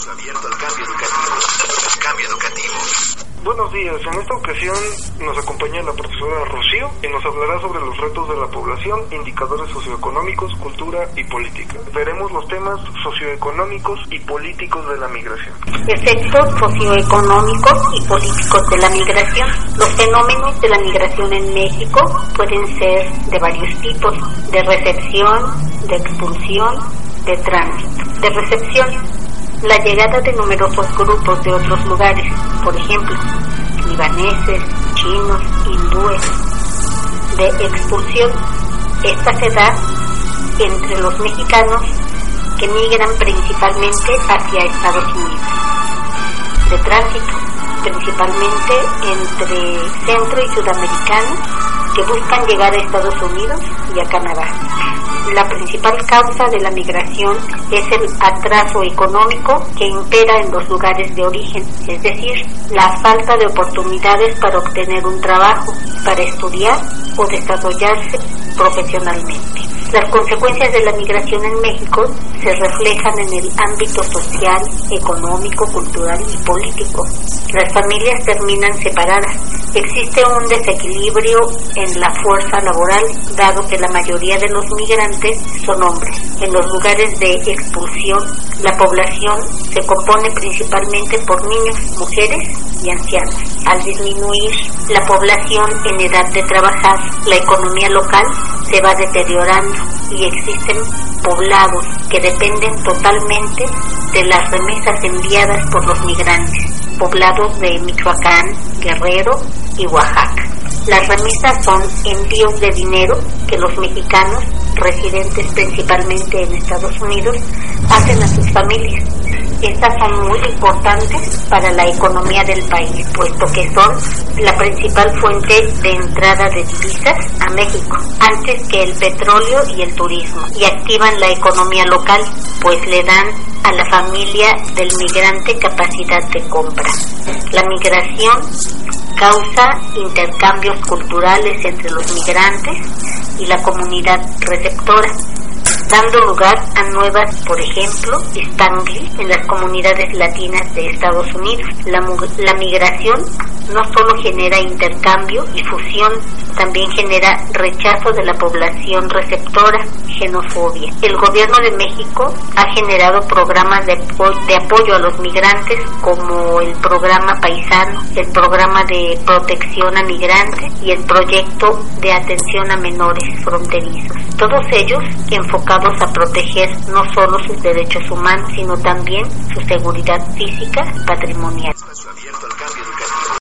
Espacio abierto al cambio educativo. Cambio educativo. Buenos días, en esta ocasión nos acompaña la profesora Rocío y nos hablará sobre los retos de la población, indicadores socioeconómicos, cultura y política. Veremos los temas socioeconómicos y políticos de la migración. Efectos socioeconómicos y políticos de la migración. Los fenómenos de la migración en México pueden ser de varios tipos, de recepción, de expulsión, de tránsito. De recepción, la llegada de numerosos grupos de otros lugares, por ejemplo, libaneses, chinos, hindúes, de expulsión. Esta se da entre los mexicanos que migran principalmente hacia Estados Unidos. De tránsito, principalmente entre centro y sudamericanos que buscan llegar a Estados Unidos y a Canadá la principal causa de la migración es el atraso económico que impera en los lugares de origen, es decir, la falta de oportunidades para obtener un trabajo, para estudiar o desarrollarse profesionalmente. Las consecuencias de la migración en México se reflejan en el ámbito social, económico, cultural y político. Las familias terminan separadas. Existe un desequilibrio en la fuerza laboral, dado que la mayoría de los migrantes son hombres. En los lugares de expulsión, la población se compone principalmente por niños, mujeres y ancianos. Al disminuir la población en edad de trabajar, la economía local se va deteriorando y existen poblados que dependen totalmente de las remesas enviadas por los migrantes, poblados de Michoacán, Guerrero y Oaxaca. Las remesas son envíos de dinero que los mexicanos, residentes principalmente en Estados Unidos, hacen a sus familias estas son muy importantes para la economía del país, puesto que son la principal fuente de entrada de divisas a México, antes que el petróleo y el turismo, y activan la economía local, pues le dan a la familia del migrante capacidad de compra. La migración causa intercambios culturales entre los migrantes y la comunidad receptora dando lugar a nuevas, por ejemplo, Spanglish en las comunidades latinas de Estados Unidos. La, la migración no solo genera intercambio y fusión, también genera rechazo de la población receptora, xenofobia. El gobierno de México ha generado programas de, de apoyo a los migrantes como el programa Paisano, el programa de protección a migrantes y el proyecto de atención a menores fronterizos. Todos ellos enfocados a proteger no solo sus derechos humanos, sino también su seguridad física patrimonial.